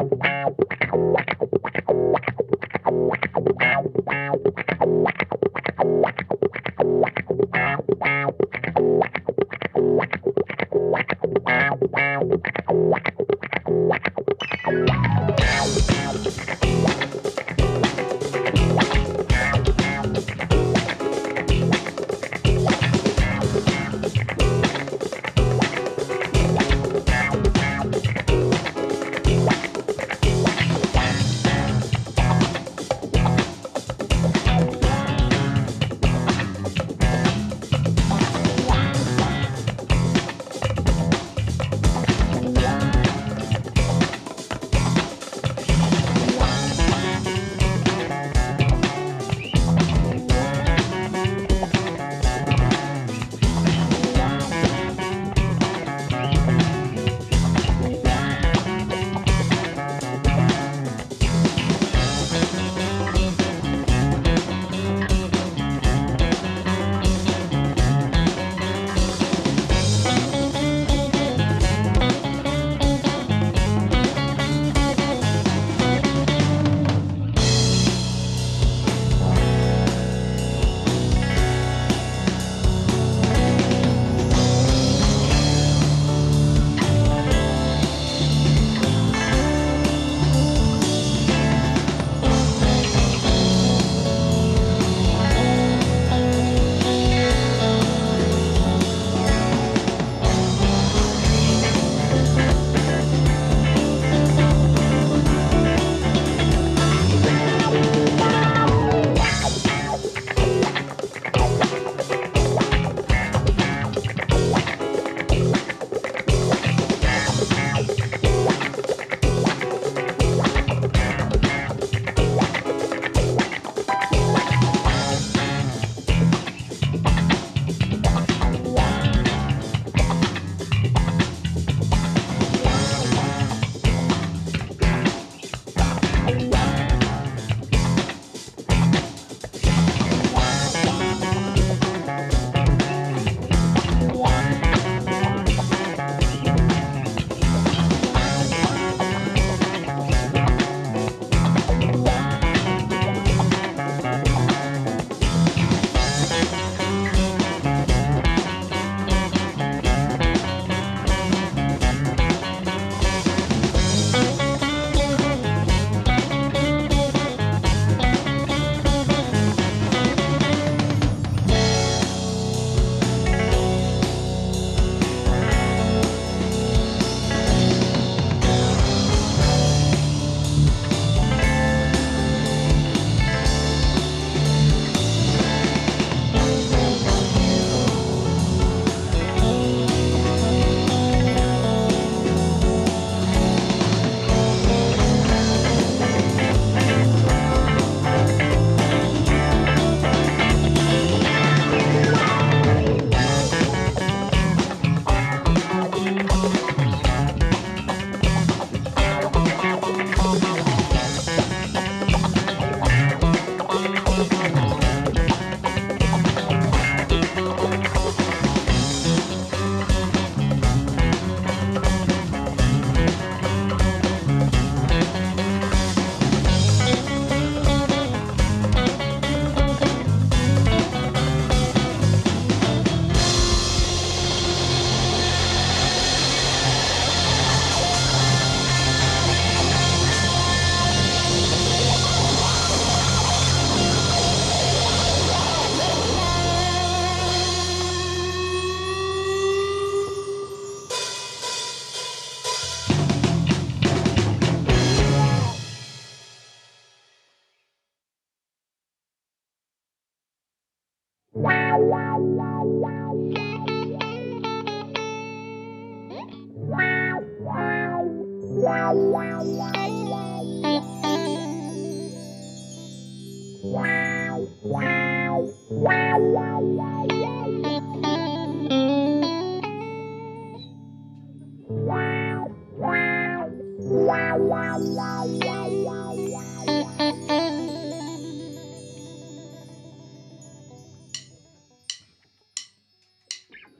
Wow.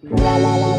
Thank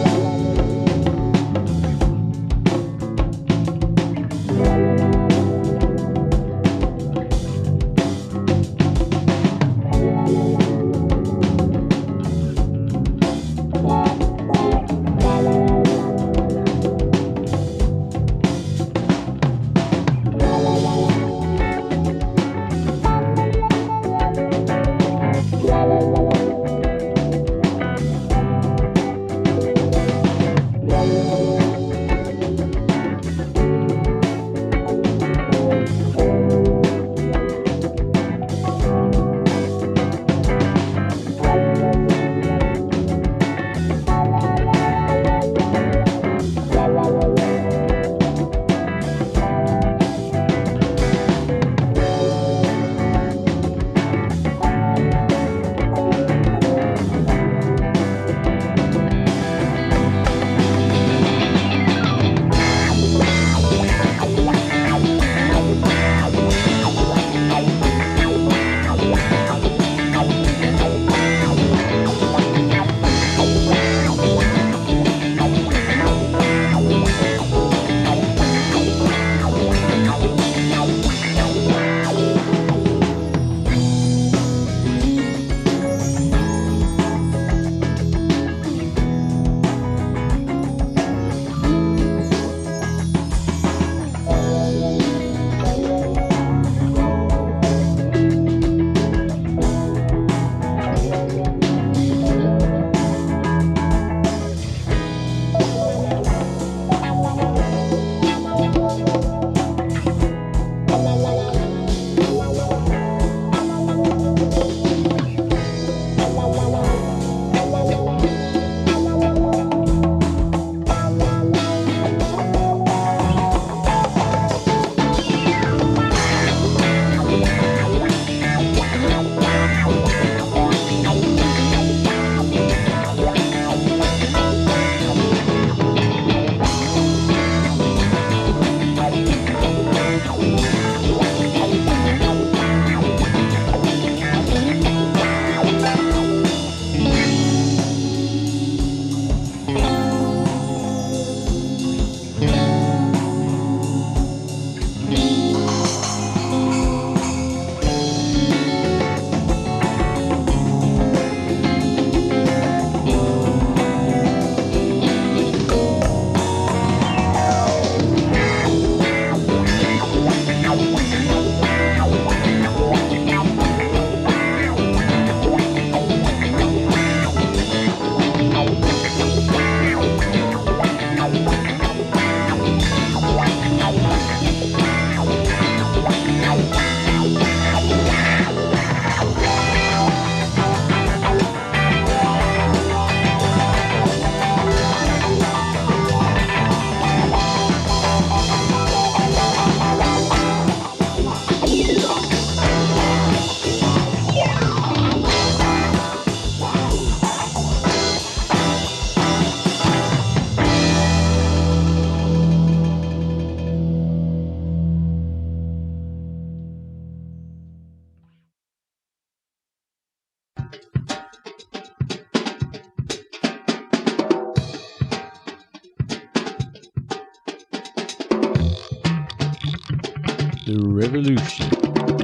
The revolution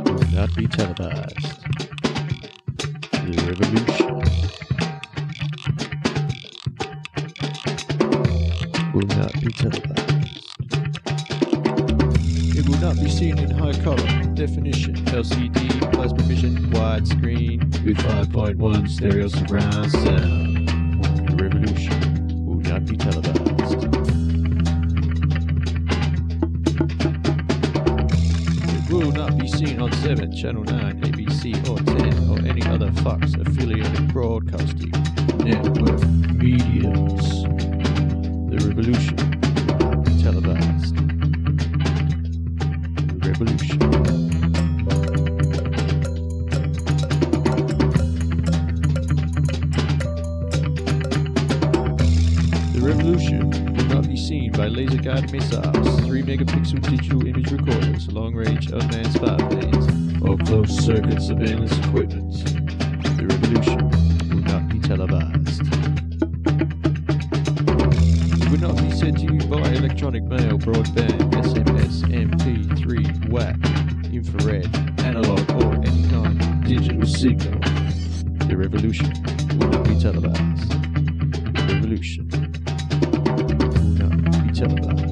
will not be televised. The revolution will not be televised. It will not be seen in high color definition, LCD, plasma vision, widescreen, with 5.1 stereo surround sound. The revolution will not be televised. 7, Channel 9, ABC, or 10, or any other Fox affiliated broadcasting network mediums. The revolution televised. The revolution. Seen by laser guided missiles, 3 megapixel digital image recorders, long range unmanned spy planes, or closed circuit surveillance equipment. The revolution will not be televised. It will not be sent to you by electronic mail, broadband, SMS, MP3, WAP, infrared, analog, or any kind digital signal. The revolution will not be televised. The revolution not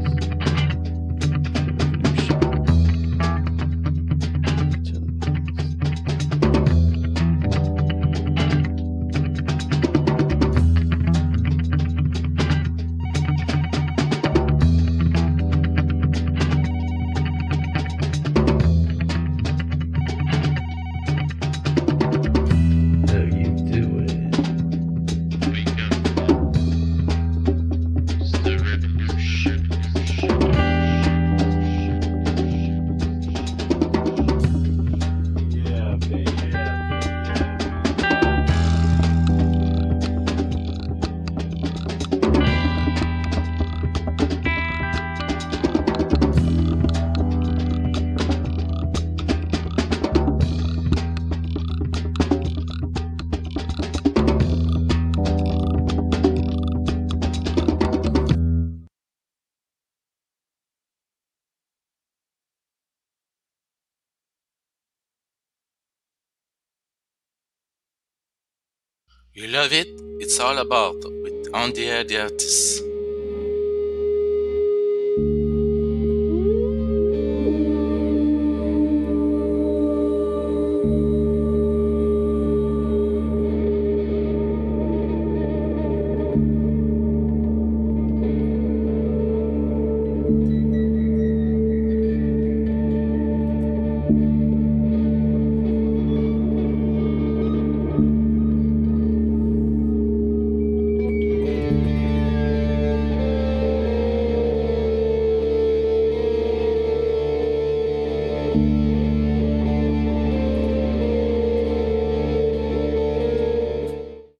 You love it? It's all about with On the Air the Artists.